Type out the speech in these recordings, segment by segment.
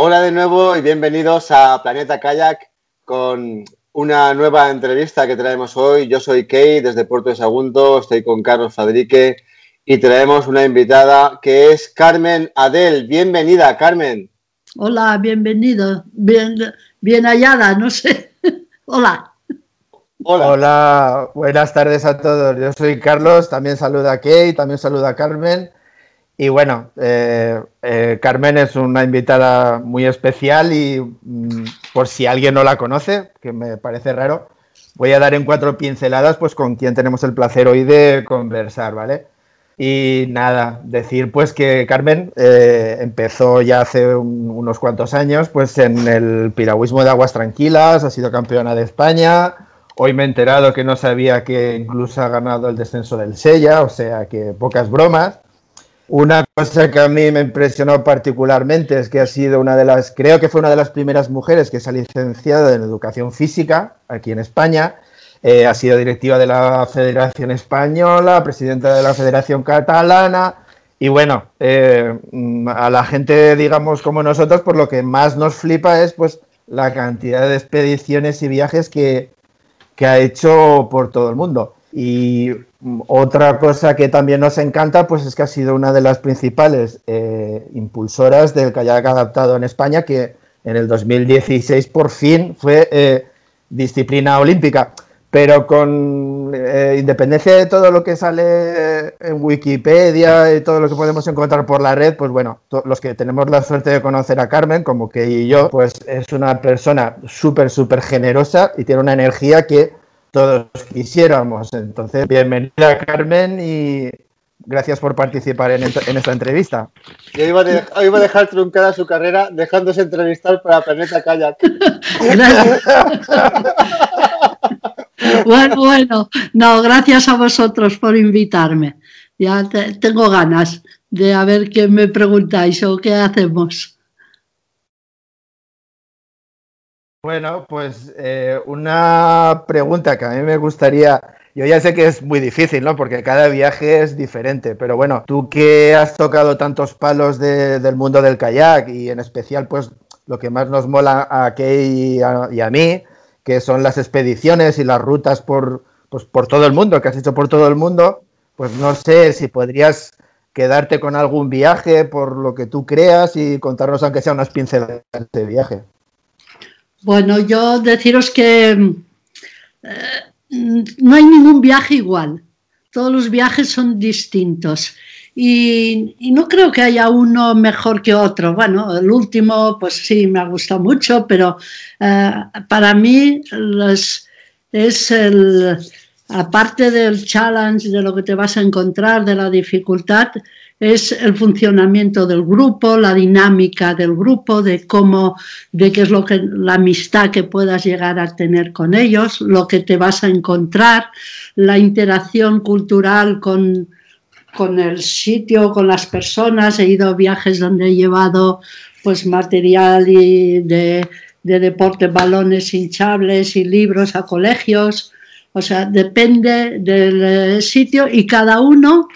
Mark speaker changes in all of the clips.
Speaker 1: Hola de nuevo y bienvenidos a Planeta Kayak con una nueva entrevista que traemos hoy. Yo soy Kay desde Puerto de Sagunto, estoy con Carlos Fadrique y traemos una invitada que es Carmen Adel. Bienvenida, Carmen.
Speaker 2: Hola, bienvenido. Bien, bien hallada, no sé. Hola.
Speaker 3: Hola. Hola, buenas tardes a todos. Yo soy Carlos, también saluda a Kay, también saluda a Carmen. Y bueno, eh, eh, Carmen es una invitada muy especial y mm, por si alguien no la conoce, que me parece raro, voy a dar en cuatro pinceladas pues con quien tenemos el placer hoy de conversar, ¿vale? Y nada, decir pues que Carmen eh, empezó ya hace unos cuantos años pues en el piragüismo de aguas tranquilas, ha sido campeona de España, hoy me he enterado que no sabía que incluso ha ganado el descenso del Sella, o sea que pocas bromas. Una cosa que a mí me impresionó particularmente es que ha sido una de las, creo que fue una de las primeras mujeres que se ha licenciado en educación física aquí en España. Eh, ha sido directiva de la Federación Española, presidenta de la Federación Catalana. Y bueno, eh, a la gente, digamos, como nosotros, por lo que más nos flipa es pues la cantidad de expediciones y viajes que, que ha hecho por todo el mundo. Y otra cosa que también nos encanta, pues es que ha sido una de las principales eh, impulsoras del kayak adaptado en España, que en el 2016 por fin fue eh, disciplina olímpica. Pero con eh, independencia de todo lo que sale en Wikipedia y todo lo que podemos encontrar por la red, pues bueno, los que tenemos la suerte de conocer a Carmen, como que y yo, pues es una persona súper, súper generosa y tiene una energía que todos quisiéramos. Entonces, bienvenida Carmen y gracias por participar en, esta entrevista.
Speaker 1: Yo iba, a dejar truncada su carrera dejándose entrevistar para Planeta Kayak.
Speaker 2: bueno, bueno, no, gracias a vosotros por invitarme. Ya tengo ganas de a ver qué me preguntáis o qué hacemos.
Speaker 3: Bueno, pues eh, una pregunta que a mí me gustaría, yo ya sé que es muy difícil, ¿no? Porque cada viaje es diferente, pero bueno, tú que has tocado tantos palos del mundo del kayak y en especial pues lo que más nos mola a Kay y a, mí, que son las expediciones y las rutas por, pues, por todo el mundo, que has hecho por todo el mundo, pues no sé si podrías quedarte con algún viaje por lo que tú creas y contarnos aunque sea unas pinceladas de viaje.
Speaker 2: Bueno, yo deciros que eh, no hay ningún viaje igual. Todos los viajes son distintos. Y, no creo que haya uno mejor que otro. Bueno, el último, pues sí, me ha gustado mucho, pero eh, para mí es el, aparte del challenge, de lo que te vas a encontrar, de la dificultad, es el funcionamiento del grupo, la dinámica del grupo, de cómo, de qué es lo que, la amistad que puedas llegar a tener con ellos, lo que te vas a encontrar, la interacción cultural con, con el sitio, con las personas. He ido a viajes donde he llevado pues material de, de deporte, balones hinchables y libros a colegios. O sea, depende del eh, sitio y cada uno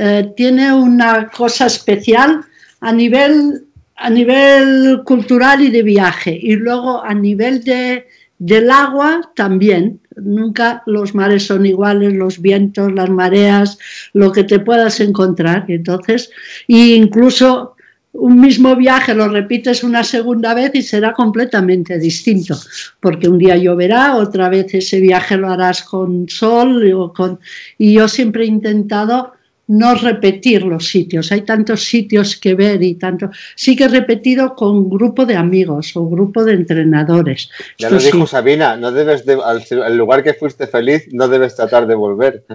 Speaker 2: eh, tiene una cosa especial a nivel, a nivel cultural y de viaje. Y luego a nivel de, del agua también. Nunca los mares son iguales, los vientos, las mareas, lo que te puedas encontrar. Entonces, e incluso un mismo viaje lo repites una segunda vez y será completamente distinto, porque un día lloverá, otra vez ese viaje lo harás con sol y yo siempre he intentado no repetir los sitios. Hay tantos sitios que ver y tanto. Sí que he repetido con grupo de amigos o grupo de entrenadores.
Speaker 1: Ya lo dijo Sabina, no debes de, al, lugar que fuiste feliz, no debes tratar de volver.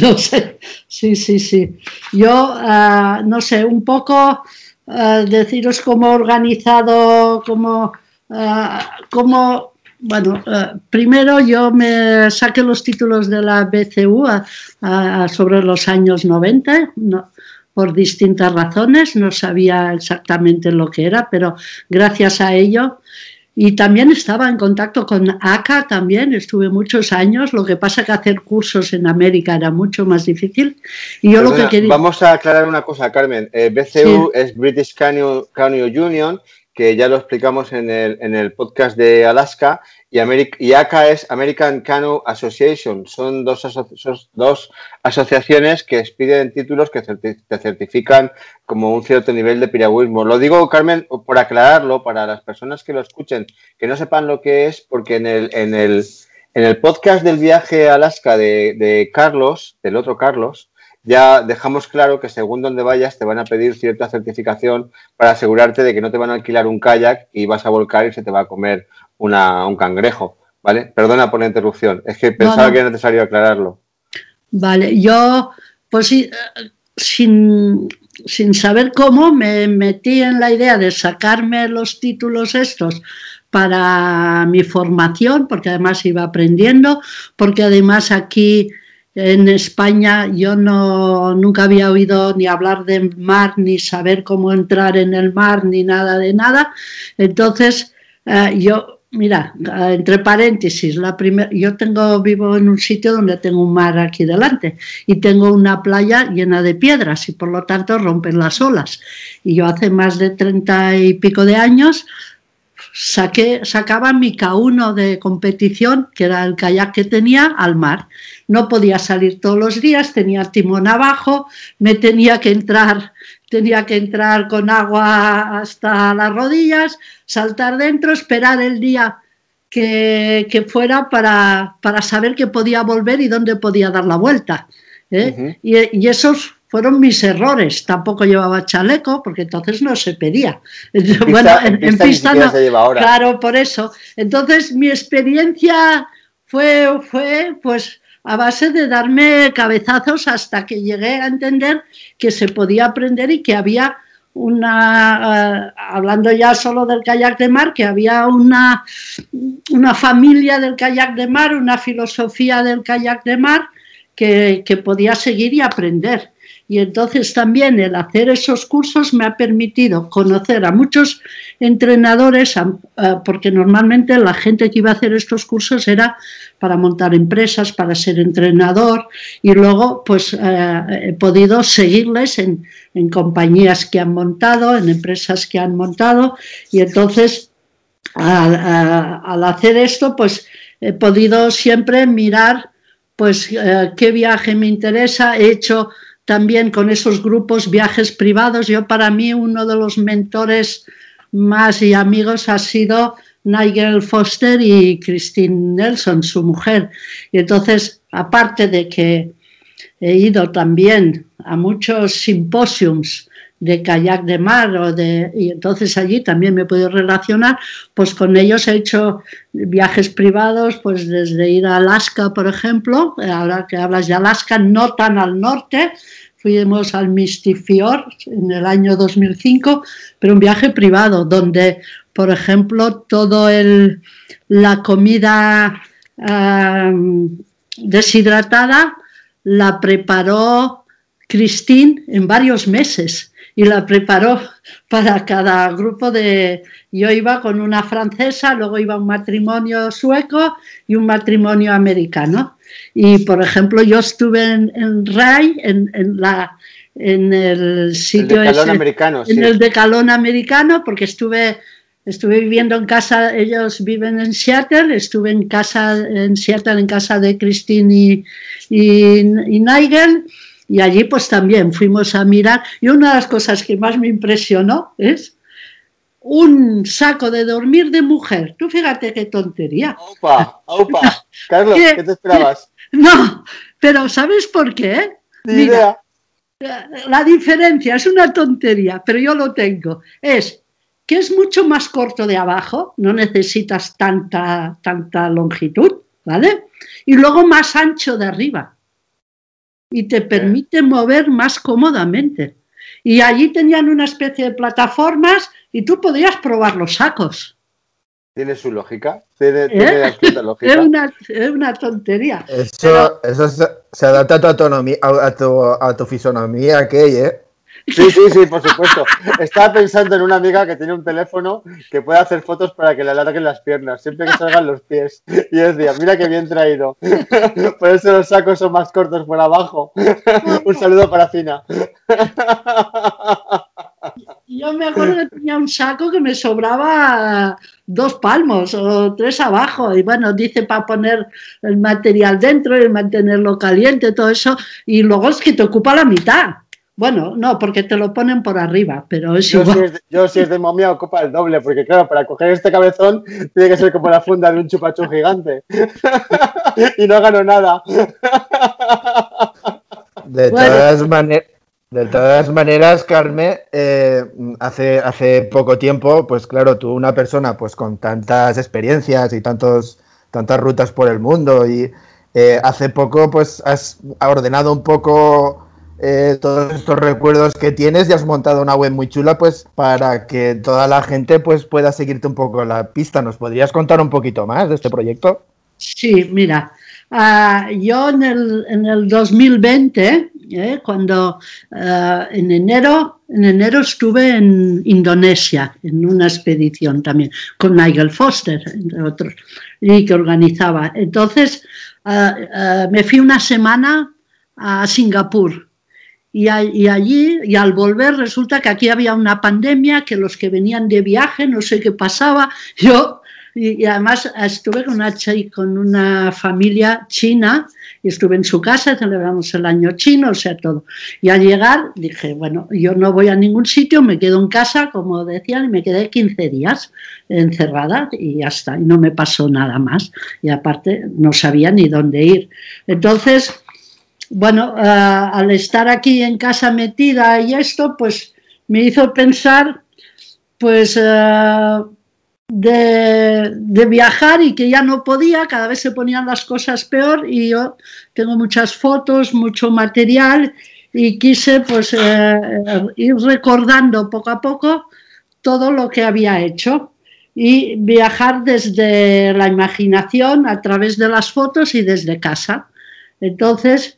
Speaker 2: No sé, sí, sí, sí. Yo, ah, no sé, un poco eh, deciros cómo he organizado, cómo, cómo bueno, primero yo me saqué los títulos de la BCU sobre los años 90, por distintas razones, no sabía exactamente lo que era, pero gracias a ello y también estaba en contacto con ACA, también estuve muchos años, lo que pasa que hacer cursos en América era mucho más difícil. Y yo lo que quería...
Speaker 1: Vamos a aclarar una cosa, Carmen. Eh, BCU es British Canyon, Union, que ya lo explicamos en el, en el podcast de Alaska, y, y ACA es American Canoe Association. Son dos, dos asociaciones que expiden títulos que te certifican como un cierto nivel de piragüismo. Lo digo, Carmen, por aclararlo para las personas que lo escuchen, que no sepan lo que es, porque en el, en el, en el podcast del viaje a Alaska de Carlos, del otro Carlos, ya dejamos claro que según donde vayas te van a pedir cierta certificación para asegurarte de que no te van a alquilar un kayak y vas a volcar y se te va a comer un cangrejo, ¿vale? Perdona por la interrupción, es que pensaba que era necesario aclararlo.
Speaker 2: Vale, yo, pues sí, sin, sin saber cómo, me metí en la idea de sacarme los títulos estos para mi formación, porque además iba aprendiendo, porque además aquí en España yo no nunca había oído ni hablar de mar, ni saber cómo entrar en el mar, ni nada de nada. Entonces, eh, yo Mira, entre paréntesis, la yo tengo vivo en un sitio donde tengo un mar aquí delante y tengo una playa llena de piedras y por lo tanto rompen las olas. Y yo hace más de treinta y pico de años saqué, sacaba mi K1 de competición, que era el kayak que tenía, al mar. No podía salir todos los días, tenía timón abajo, me tenía que entrar tenía que entrar con agua hasta las rodillas, saltar dentro, esperar el día que, fuera para, saber que podía volver y dónde podía dar la vuelta. ¿eh? y, esos fueron mis errores. Tampoco llevaba chaleco porque entonces no se pedía. bueno, en, pista, no. Claro, por eso. Entonces mi experiencia fue, fue pues a base de darme cabezazos hasta que llegué a entender que se podía aprender y que había una, eh, hablando ya solo del kayak de mar, que había una, una familia del kayak de mar, una filosofía del kayak de mar que, que podía seguir y aprender. Y entonces también el hacer esos cursos me ha permitido conocer a muchos entrenadores, porque normalmente la gente que iba a hacer estos cursos era para montar empresas, para ser entrenador, y luego pues eh, he podido seguirles en, compañías que han montado, en empresas que han montado, y entonces al, hacer esto pues he podido siempre mirar pues eh, qué viaje me interesa, he hecho también con esos grupos, viajes privados. Yo para mí uno de los mentores más y amigos ha sido Nigel Foster y Christine Nelson, su mujer. Y entonces, aparte de que he ido también a muchos simposiums de kayak de mar o de, y entonces allí también me puedo relacionar, pues con ellos he hecho viajes privados, pues desde ir a Alaska, por ejemplo, ahora que hablas de Alaska, no tan al norte, fuimos al Mistifior en el año 2005, pero un viaje privado donde, por ejemplo, todo el la comida deshidratada la preparó Christine en varios meses y la preparó para cada grupo de... Yo iba con una francesa, luego iba un matrimonio sueco y un matrimonio americano. Y, por ejemplo, yo estuve en, en RAI, en, la, en el sitio...
Speaker 1: El decalón americano,
Speaker 2: En el decalón americano, porque estuve... Estuve viviendo en casa, ellos viven en Seattle, estuve en casa en Seattle en casa de Christine y, y, y Nigel, y allí pues también fuimos a mirar y una de las cosas que más me impresionó es un saco de dormir de mujer. Tú fíjate qué tontería.
Speaker 1: ¡Opa! ¡Opa! Carlos, ¿qué, te esperabas?
Speaker 2: No, pero ¿sabes por qué? Mira, la diferencia es una tontería, pero yo lo tengo. Es que es mucho más corto de abajo, no necesitas tanta, tanta longitud, ¿vale? Y luego más ancho de arriba y te permite mover más cómodamente. Y allí tenían una especie de plataformas y tú podías probar los sacos.
Speaker 1: ¿Tiene su lógica? ¿Tiene, ¿Eh?
Speaker 2: lógica? Es una, es una tontería.
Speaker 3: Eso, eso se, adapta a tu autonomía, a tu, a tu fisonomía, aquella, ¿eh?
Speaker 1: Sí, sí, sí, por supuesto. Estaba pensando en una amiga que tiene un teléfono que puede hacer fotos para que le alarguen las piernas, siempre que salgan los pies. Y decía, mira qué bien traído. Por eso los sacos son más cortos por abajo. Un saludo para Fina.
Speaker 2: Yo me acuerdo que tenía un saco que me sobraba dos palmos o tres abajo. Y bueno, dice para poner el material dentro y mantenerlo caliente, todo eso. Y luego es que te ocupa la mitad. Bueno, no, porque te lo ponen por arriba, pero es
Speaker 1: yo Si es de, yo si es de momia ocupa el doble, porque claro, para coger este cabezón tiene que ser como la funda de un chupachú gigante. y no gano nada.
Speaker 3: De todas maneras... De todas maneras, Carmen, eh, hace, hace poco tiempo, pues claro, tú una persona pues con tantas experiencias y tantos, tantas rutas por el mundo y eh, hace poco pues has ordenado un poco eh, todos estos recuerdos que tienes y has montado una web muy chula pues para que toda la gente pues pueda seguirte un poco la pista. ¿Nos podrías contar un poquito más de este proyecto?
Speaker 2: Sí, mira, ah, yo en el, en el 2020, eh, cuando ah, en enero, en enero estuve en Indonesia en una expedición también con Nigel Foster, entre otros, y que organizaba. Entonces ah, me fui una semana a Singapur y, allí, y al volver, resulta que aquí había una pandemia, que los que venían de viaje, no sé qué pasaba. Yo, y, además estuve con una, con una familia china, y estuve en su casa, celebramos el año chino, o sea, todo. Y al llegar dije, bueno, yo no voy a ningún sitio, me quedo en casa, como decían, y me quedé 15 días encerrada y ya está, y no me pasó nada más. Y aparte, no sabía ni dónde ir. Entonces, bueno, eh, al estar aquí en casa metida y esto, pues me hizo pensar, pues, eh, de, viajar y que ya no podía, cada vez se ponían las cosas peor y yo tengo muchas fotos, mucho material y quise, pues, eh, ir recordando poco a poco todo lo que había hecho y viajar desde la imaginación a través de las fotos y desde casa. Entonces,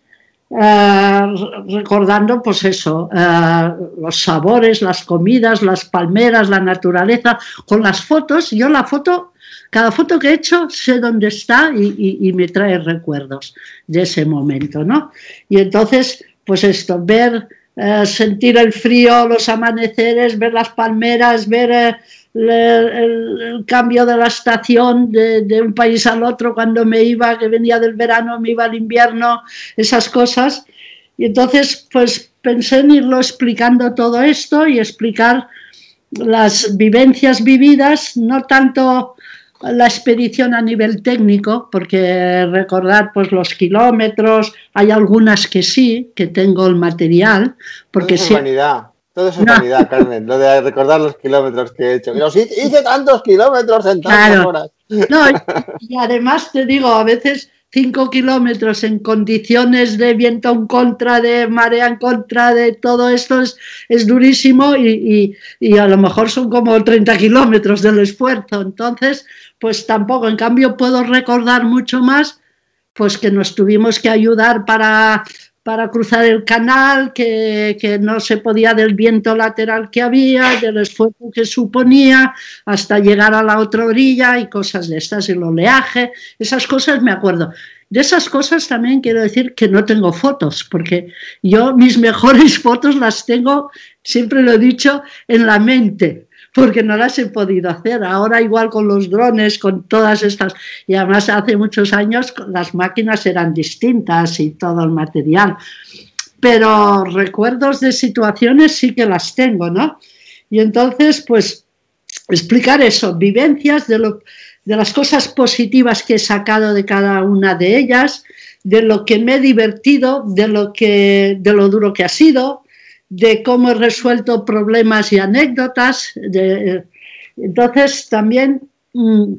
Speaker 2: eh, recordando pues eso, eh, los sabores, las comidas, las palmeras, la naturaleza, con las fotos. Yo la foto, cada foto que he hecho sé dónde está y, me trae recuerdos de ese momento, ¿no? Y entonces, pues esto, ver, eh, sentir el frío, los amaneceres, ver las palmeras, ver el, cambio de la estación de, un país al otro cuando me iba, que venía del verano, me iba al invierno, esas cosas. Y entonces, pues pensé en irlo explicando todo esto y explicar las vivencias vividas, no tanto la expedición a nivel técnico, porque recordar pues los kilómetros, hay algunas que sí, que tengo el material, porque
Speaker 1: sí. Todo es humanidad, Carmen, lo de recordar los kilómetros que he hecho. hice tantos kilómetros en tantas horas.
Speaker 2: No, y, además te digo, a veces cinco kilómetros en condiciones de viento en contra, de marea en contra, de todo esto es, durísimo y, y, a lo mejor son como 30 kilómetros del esfuerzo. Entonces, pues tampoco, en cambio puedo recordar mucho más, pues que nos tuvimos que ayudar para para cruzar el canal, que, no se podía del viento lateral que había, del esfuerzo que suponía, hasta llegar a la otra orilla y cosas de estas, el oleaje, esas cosas me acuerdo. De esas cosas también quiero decir que no tengo fotos, porque yo mis mejores fotos las tengo, siempre lo he dicho, en la mente porque no las he podido hacer. Ahora igual con los drones, con todas estas, y además hace muchos años las máquinas eran distintas y todo el material. Pero recuerdos de situaciones sí que las tengo, ¿no? Y entonces, pues, explicar eso, vivencias de, lo, de las cosas positivas que he sacado de cada una de ellas, de lo que me he divertido, de lo, que, de lo duro que ha sido, de cómo he resuelto problemas y anécdotas. entonces, también mm,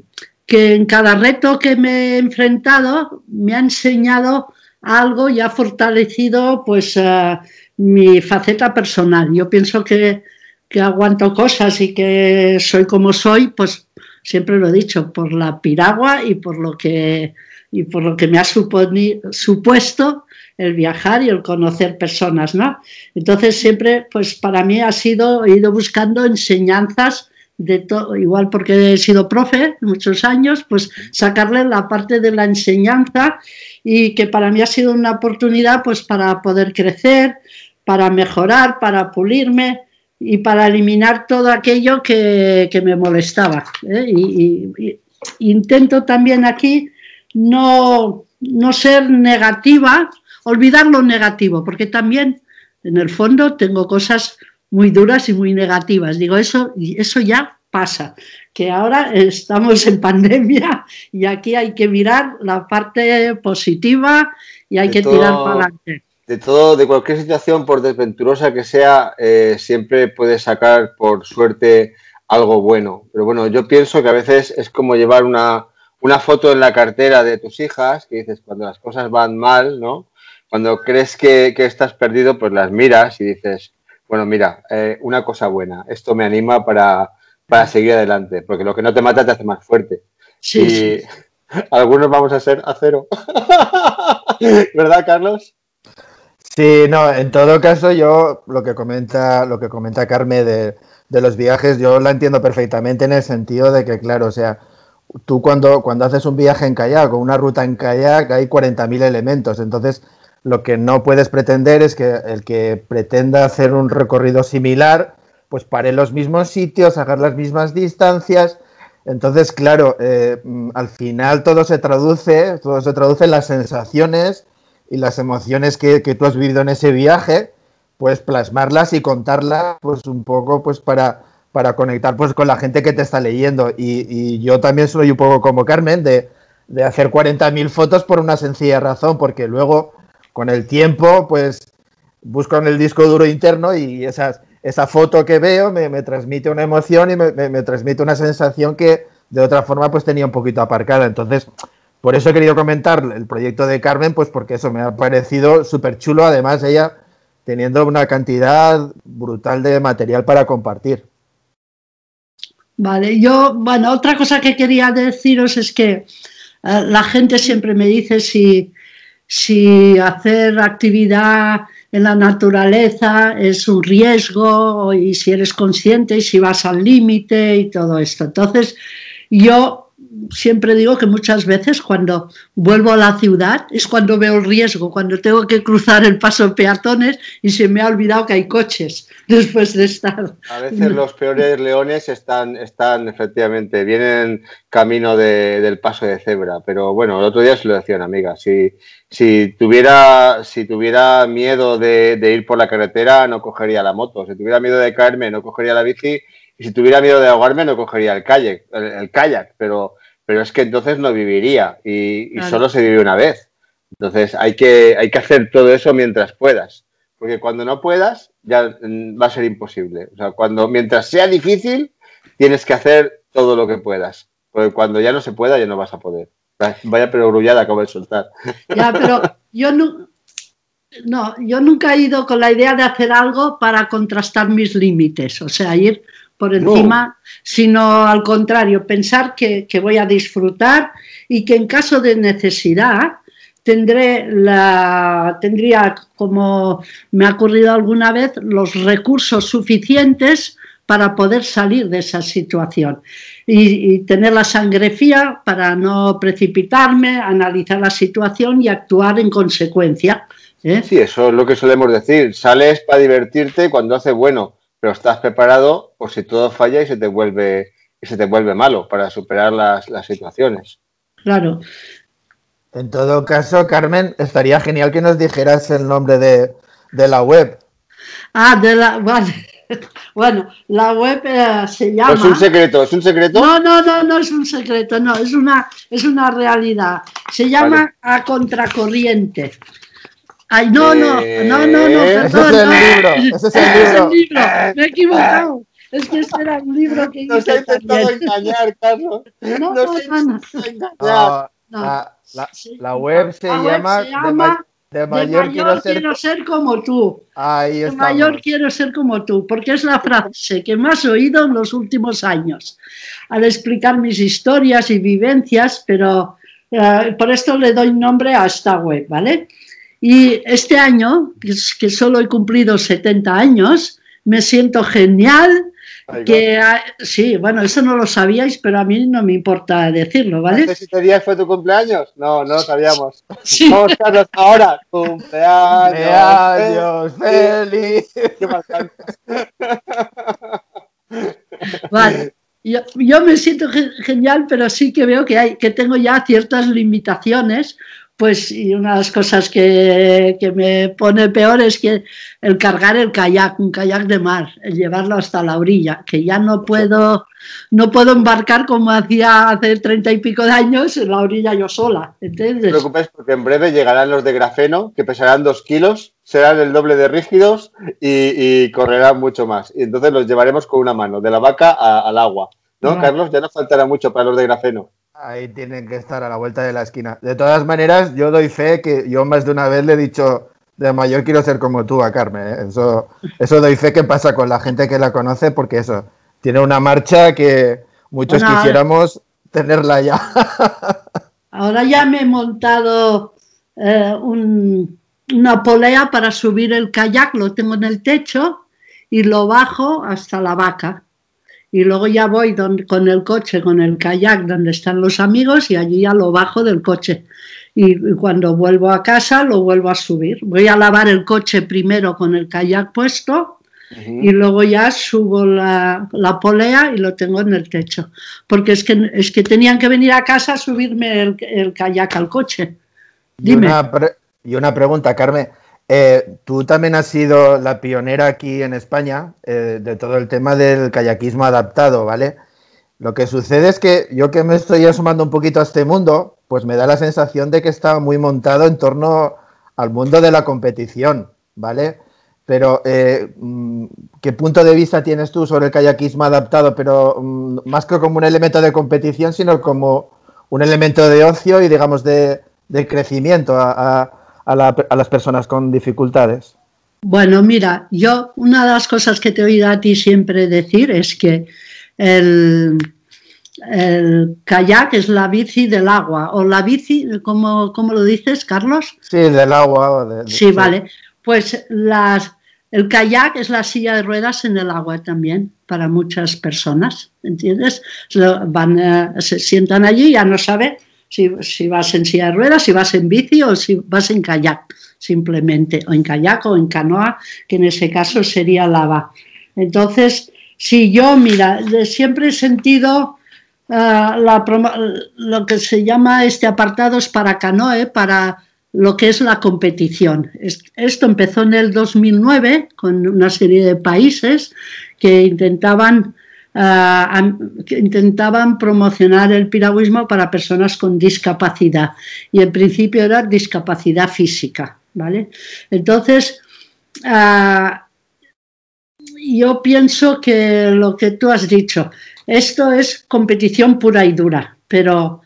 Speaker 2: que en cada reto que me he enfrentado me ha enseñado algo y ha fortalecido pues, eh, mi faceta personal. Yo pienso que, que aguanto cosas y que soy como soy, pues siempre lo he dicho, por la piragua y por lo que, y por lo que me ha supuesto el viajar y el conocer personas, ¿no? Entonces siempre, pues para mí ha sido, he ido buscando enseñanzas de todo, igual porque he sido profe muchos años, pues sacarle la parte de la enseñanza y que para mí ha sido una oportunidad pues para poder crecer, para mejorar, para pulirme y para eliminar todo aquello que, me molestaba. ¿eh? Y, intento también aquí no, no ser negativa, olvidar lo negativo, porque también en el fondo tengo cosas muy duras y muy negativas. Digo, eso, eso ya pasa, que ahora estamos en pandemia y aquí hay que mirar la parte positiva y hay que tirar para adelante.
Speaker 1: De todo, de cualquier situación, por desventurosa que sea, eh, siempre puedes sacar por suerte algo bueno. Pero bueno, yo pienso que a veces es como llevar una, una foto en la cartera de tus hijas, que dices, cuando las cosas van mal, ¿no? Cuando crees que, que estás perdido, pues las miras y dices, bueno, mira, eh, una cosa buena, esto me anima para, seguir adelante, porque lo que no te mata te hace más fuerte. Sí, y algunos vamos a ser a cero. ¿Verdad, Carlos?
Speaker 3: Sí, no, en todo caso, yo lo que comenta, lo que comenta Carmen de, de los viajes, yo la entiendo perfectamente en el sentido de que, claro, o sea, tú cuando, cuando haces un viaje en kayak o una ruta en kayak hay 40.000 elementos, entonces lo que no puedes pretender es que el que pretenda hacer un recorrido similar, pues pare los mismos sitios, haga las mismas distancias. Entonces, claro, eh, al final todo se traduce, todo se traduce en las sensaciones y las emociones que, tú has vivido en ese viaje, pues plasmarlas y contarlas, pues un poco, pues para, para conectar pues con la gente que te está leyendo. Y, y yo también soy un poco como Carmen, de, de hacer 40.000 fotos por una sencilla razón, porque luego con el tiempo, pues busco en el disco duro interno y esa foto que veo me, transmite una emoción y me, transmite una sensación que de otra forma pues tenía un poquito aparcada. Entonces, por eso he querido comentar el proyecto de Carmen, pues porque eso me ha parecido súper chulo, además ella teniendo una cantidad brutal de material para compartir.
Speaker 2: Vale, yo, bueno, otra cosa que quería deciros es que eh, la gente siempre me dice si, si hacer actividad en la naturaleza es un riesgo y si eres consciente y si vas al límite y todo esto. Entonces, yo siempre digo que muchas veces cuando vuelvo a la ciudad es cuando veo el riesgo, cuando tengo que cruzar el paso de peatones y se me ha olvidado que hay coches después de estar.
Speaker 1: A veces los peores leones están, están efectivamente, vienen camino del paso de cebra, pero bueno, el otro día se lo decía una amiga, si, si, tuviera, si tuviera miedo de, ir por la carretera no cogería la moto, si tuviera miedo de caerme no cogería la bici y si tuviera miedo de ahogarme no cogería el kayak, el kayak pero pero es que entonces no viviría y, solo se vive una vez. Entonces hay que, hay que hacer todo eso mientras puedas, porque cuando no puedas ya mm, va a ser imposible. O sea, cuando, mientras sea difícil, tienes que hacer todo lo que puedas, porque cuando ya no se pueda ya no vas a poder. Vaya pero grullada acabo de soltar.
Speaker 2: Ya, pero yo no, no, yo nunca he ido con la idea de hacer algo para contrastar mis límites, o sea, ir por encima, sino al contrario, pensar que, voy a disfrutar y que en caso de necesidad tendré la, tendría, como me ha ocurrido alguna vez, los recursos suficientes para poder salir de esa situación y, tener la sangre fría para no precipitarme, analizar la situación y actuar en consecuencia.
Speaker 1: ¿eh? Sí, eso es lo que solemos decir. Sales para divertirte cuando hace bueno pero estás preparado por si todo falla y se te vuelve, y se te vuelve malo para superar las, situaciones.
Speaker 2: Claro.
Speaker 3: En todo caso, Carmen, estaría genial que nos dijeras el nombre de, la web.
Speaker 2: Ah, de la. Bueno, la web eh, se llama.
Speaker 1: ¿Es un secreto? ¿Es un secreto?
Speaker 2: No, no, no, no es un secreto, no, es una, es una realidad. Se llama A Contracorriente. Ay, no, no, no, no, no,
Speaker 3: perdón. Ese es el libro, ese es el libro.
Speaker 2: Me he equivocado. Es que ese era un libro que
Speaker 1: Nos ha intentado engañar, Carlos.
Speaker 2: No, no,
Speaker 3: no, no. La, la, la, web se llama,
Speaker 2: se llama De mayor, quiero, ser... como tú. de mayor quiero ser como tú, porque es la frase que más he oído en los últimos años, al explicar mis historias y vivencias, pero eh, por esto le doy nombre a esta web, ¿vale? Y este año, que solo he cumplido 70 años, me siento genial, que sí, bueno, eso no lo sabíais, pero a mí no me importa decirlo, ¿vale?
Speaker 1: ¿Este siete días fue tu cumpleaños? No, no lo sabíamos. Sí. Vamos, Carlos, ahora. Cumpleaños, feliz. Qué
Speaker 2: Vale. Yo, yo, me siento genial, pero sí que veo que, hay, que tengo ya ciertas limitaciones pues y una de las cosas que, me pone peor es que el cargar el kayak, un kayak de mar, el llevarlo hasta la orilla, que ya no puedo, no puedo embarcar como hacía hace treinta y pico de años en la orilla yo sola. No te
Speaker 1: preocupes porque en breve llegarán los de grafeno, que pesarán dos kilos, serán el doble de rígidos y, correrán mucho más. Y entonces los llevaremos con una mano, de la vaca al agua. ¿No, Carlos? Ya no faltará mucho para los de grafeno.
Speaker 3: Ahí tienen que estar a la vuelta de la esquina. De todas maneras, yo doy fe que yo más de una vez le he dicho, de mayor quiero ser como tú a Carmen. ¿eh? Eso, eso doy fe que pasa con la gente que la conoce, porque eso, tiene una marcha que muchos quisiéramos tenerla ya.
Speaker 2: Ahora ya me he montado eh, una polea para subir el kayak, lo tengo en el techo y lo bajo hasta la vaca y luego ya voy con el coche, con el kayak donde están los amigos y allí ya lo bajo del coche. Y, cuando vuelvo a casa lo vuelvo a subir. Voy a lavar el coche primero con el kayak puesto y luego ya subo la, polea y lo tengo en el techo. Porque es que, es que tenían que venir a casa a subirme el, el kayak al coche.
Speaker 3: Dime. y una pregunta, Carmen. Eh, tú también has sido la pionera aquí en España eh, de todo el tema del kayakismo adaptado, ¿vale? Lo que sucede es que yo que me estoy asomando un poquito a este mundo, pues me da la sensación de que está muy montado en torno al mundo de la competición, ¿vale? Pero, eh, mm, ¿qué punto de vista tienes tú sobre el kayakismo adaptado? Pero mm, más que como un elemento de competición, sino como un elemento de ocio y, digamos, de, crecimiento las personas con dificultades?
Speaker 2: Bueno, mira, yo una de las cosas que te he oído a ti siempre decir es que el, kayak es la bici del agua, o la bici, ¿cómo, lo dices, Carlos?
Speaker 3: Sí, del agua.
Speaker 2: sí, vale. Pues las, el kayak es la silla de ruedas en el agua también para muchas personas, ¿entiendes? Van, eh, se sientan allí, ya no saben si, vas en silla de ruedas, si vas en bici o si vas en kayak, simplemente, o en kayak o en canoa, que en ese caso sería lava. Entonces, si yo, mira, siempre he sentido uh, lo que se llama este apartado es para canoe, para lo que es la competición. Esto empezó en el 2009 con una serie de países que intentaban Ah, que intentaban promocionar el piragüismo para personas con discapacidad y en principio era discapacidad física, ¿vale? Entonces, ah, yo pienso que lo que tú has dicho, esto es competición pura y dura, pero,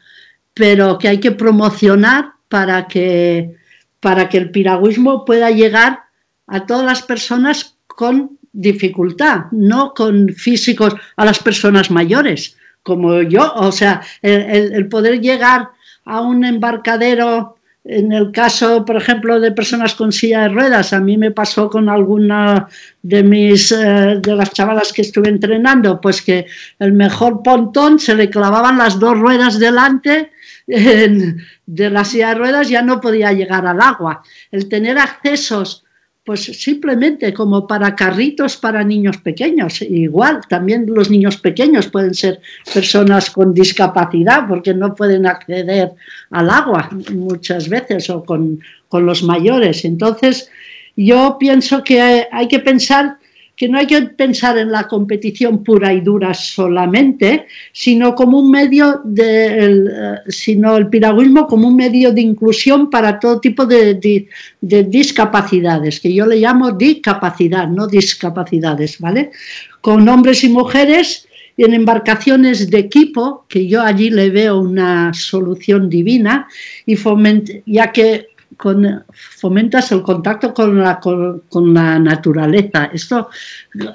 Speaker 2: pero que hay que promocionar para que, para que el piragüismo pueda llegar a todas las personas con dificultad, no con físicos a las personas mayores, como yo. O sea, el, poder llegar a un embarcadero, en el caso, por ejemplo, de personas con silla de ruedas, a mí me pasó con alguna de mis, eh, de las chavalas que estuve entrenando, pues que el mejor pontón se le clavaban las dos ruedas delante de la silla de ruedas, ya no podía llegar al agua. El tener accesos pues simplemente como para carritos para niños pequeños. Igual, también los niños pequeños pueden ser personas con discapacidad porque no pueden acceder al agua muchas veces o con, con los mayores. Entonces, yo pienso que hay que pensar que no hay que pensar en la competición pura y dura solamente, sino como un medio de, el, eh, sino el piragüismo como un medio de inclusión para todo tipo de, discapacidades, que yo le llamo discapacidad, no discapacidades, ¿vale? Con hombres y mujeres en embarcaciones de equipo, que yo allí le veo una solución divina, y ya que fomentas el contacto con la, con, la naturaleza, esto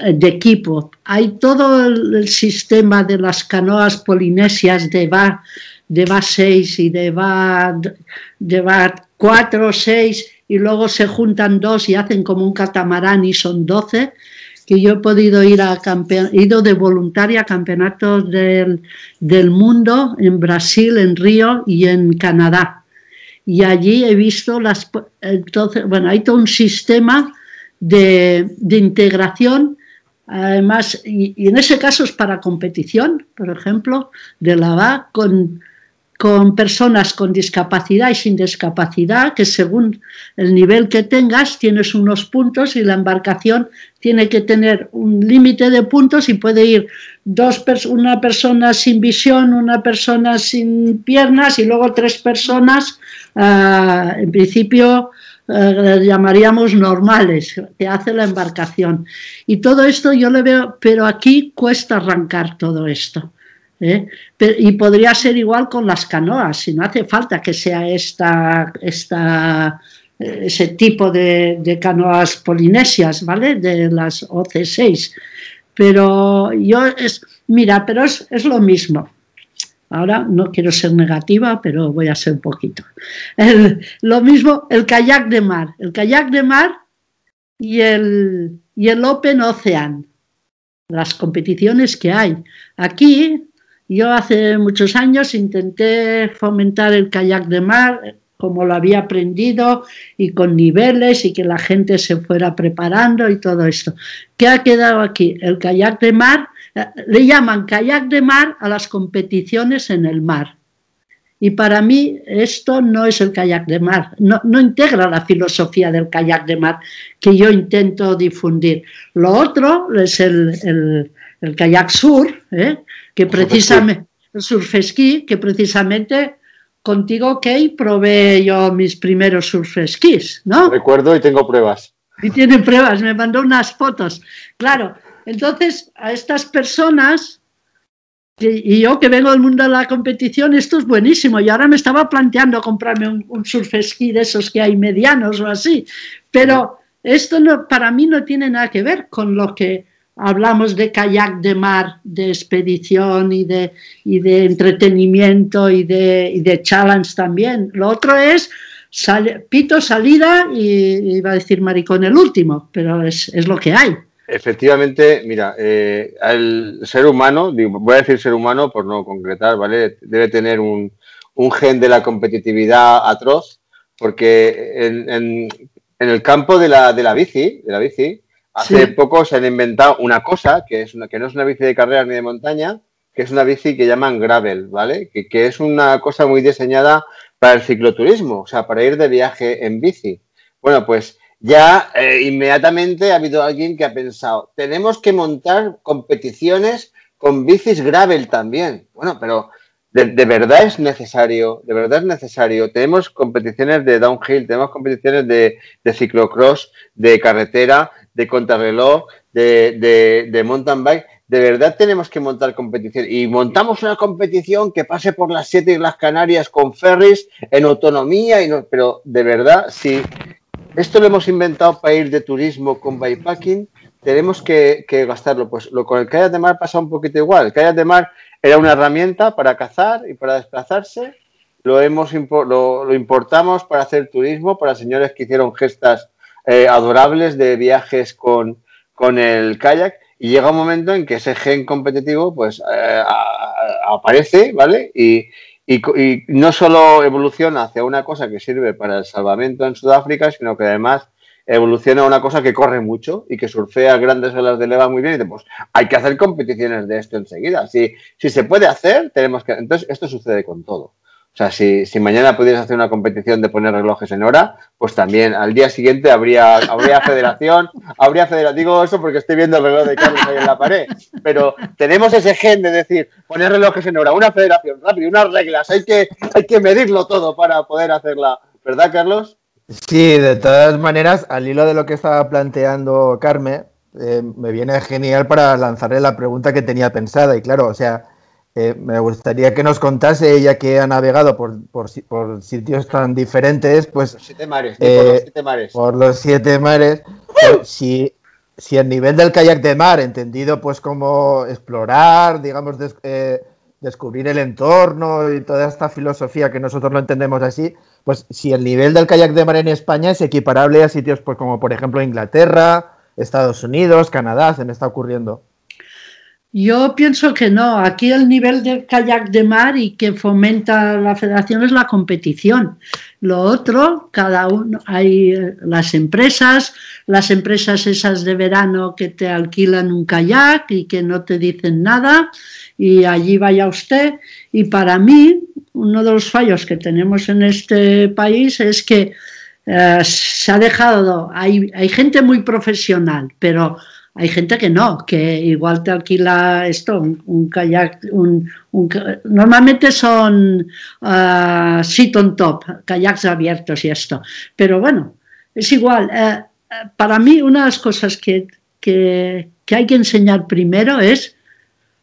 Speaker 2: eh, de equipo. Hay todo el, sistema de las canoas polinesias de va, de va 6 y de va, de va 4 o 6 y luego se juntan dos y hacen como un catamarán y son 12 que yo he podido ir a ido de voluntaria a campeonatos del, del, mundo en Brasil, en Río y en Canadá. Y allí he visto las, entonces, bueno, hay todo un sistema de, de integración, además, y, y, en ese caso es para competición, por ejemplo, de la VA con con personas con discapacidad y sin discapacidad, que según el nivel que tengas tienes unos puntos y la embarcación tiene que tener un límite de puntos y puede ir dos una persona sin visión, una persona sin piernas y luego tres personas, ah, en principio uh, llamaríamos normales, que hace la embarcación. Y todo esto yo le veo, pero aquí cuesta arrancar todo esto. ¿Eh? y podría ser igual con las canoas, si no hace falta que sea esta, esta ese tipo de, canoas polinesias, ¿vale? De las OC6. Pero yo, es, mira, pero es, lo mismo. Ahora no quiero ser negativa, pero voy a ser un poquito. lo mismo el kayak de mar. El kayak de mar y el, y el Open Ocean. Las competiciones que hay. Aquí yo hace muchos años intenté fomentar el kayak de mar como lo había aprendido y con niveles y que la gente se fuera preparando y todo esto. ¿Qué ha quedado aquí? El kayak de mar, eh, le llaman kayak de mar a las competiciones en el mar. Y para mí esto no es el kayak de mar, no, integra la filosofía del kayak de mar que yo intento difundir. Lo otro es el, el kayak sur, ¿eh? Que precisamente, el surfesquí, que precisamente contigo, Kay, probé yo mis primeros surfesquís, ¿no?
Speaker 1: Recuerdo y tengo pruebas.
Speaker 2: Y tiene pruebas, me mandó unas fotos. Claro, entonces a estas personas, y yo que vengo del mundo de la competición, esto es buenísimo. Y ahora me estaba planteando comprarme un, un surfesquí de esos que hay medianos o así. Pero esto no, para mí no tiene nada que ver con lo que hablamos de kayak de mar, de expedición y de, y de entretenimiento y de, y de challenge también. Lo otro es pito, salida y iba a decir maricón el último, pero es, es lo que hay.
Speaker 1: Efectivamente, mira, eh, el ser humano, voy a decir ser humano por no concretar, ¿vale? Debe tener un, un gen de la competitividad atroz, porque en, en, en el campo de la, de la bici, de la bici, Hace poco se han inventado una cosa que, es una, que no es una bici de carrera ni de montaña, que es una bici que llaman gravel, ¿vale? Que, que, es una cosa muy diseñada para el cicloturismo, o sea, para ir de viaje en bici. Bueno, pues ya eh, inmediatamente ha habido alguien que ha pensado, tenemos que montar competiciones con bicis gravel también. Bueno, pero de, de, verdad es necesario, de verdad es necesario. Tenemos competiciones de downhill, tenemos competiciones de, de ciclocross, de carretera, de contrarreloj, de, de, mountain bike. De verdad tenemos que montar competición y montamos una competición que pase por las siete Islas Canarias con ferries en autonomía, y no, pero de verdad, si esto lo hemos inventado para ir de turismo con bikepacking, tenemos que, gastarlo. Pues lo, con el kayak de mar pasa un poquito igual. El kayak de mar era una herramienta para cazar y para desplazarse. Lo, hemos, lo, lo importamos para hacer turismo, para señores que hicieron gestas eh, adorables de viajes con, con, el kayak y llega un momento en que ese gen competitivo pues eh, aparece, ¿vale? Y, y, no solo evoluciona hacia una cosa que sirve para el salvamento en Sudáfrica, sino que además evoluciona a una cosa que corre mucho y que surfea grandes olas de leva muy bien y dice, pues hay que hacer competiciones de esto enseguida. Si, si se puede hacer, tenemos que... Entonces, esto sucede con todo. O sea, si, si, mañana pudieras hacer una competición de poner relojes en hora, pues también al día siguiente habría, habría federación, habría federación. Digo eso porque estoy viendo el reloj de Carlos ahí en la pared. Pero tenemos ese gen de decir, poner relojes en hora, una federación rápido, unas reglas, hay que, hay que medirlo todo para poder hacerla. ¿Verdad, Carlos?
Speaker 3: Sí, de todas maneras, al hilo de lo que estaba planteando Carmen, eh, me viene genial para lanzarle la pregunta que tenía pensada. Y claro, o sea, eh, me gustaría que nos contase, ella que ha navegado por, por, sitios tan diferentes, pues...
Speaker 1: Los siete mares, por los eh, siete mares.
Speaker 3: Por los siete mares, pues, si, si el nivel del kayak de mar, entendido pues como explorar, digamos, eh, descubrir el entorno y toda esta filosofía que nosotros lo entendemos así, pues si el nivel del kayak de mar en España es equiparable a sitios pues como por ejemplo Inglaterra, Estados Unidos, Canadá, se me está ocurriendo.
Speaker 2: Yo pienso que no. Aquí el nivel del kayak de mar y que fomenta la federación es la competición. Lo otro, cada uno, hay eh, las empresas, las empresas esas de verano que te alquilan un kayak y que no te dicen nada y allí vaya usted. Y para mí, uno de los fallos que tenemos en este país es que eh, se ha dejado, hay, hay gente muy profesional, pero hay gente que no, que igual te alquila esto, un, kayak, un, normalmente son uh, sit on top, kayaks abiertos y esto, pero bueno, es igual. Eh, para mí una de las cosas que, hay que enseñar primero es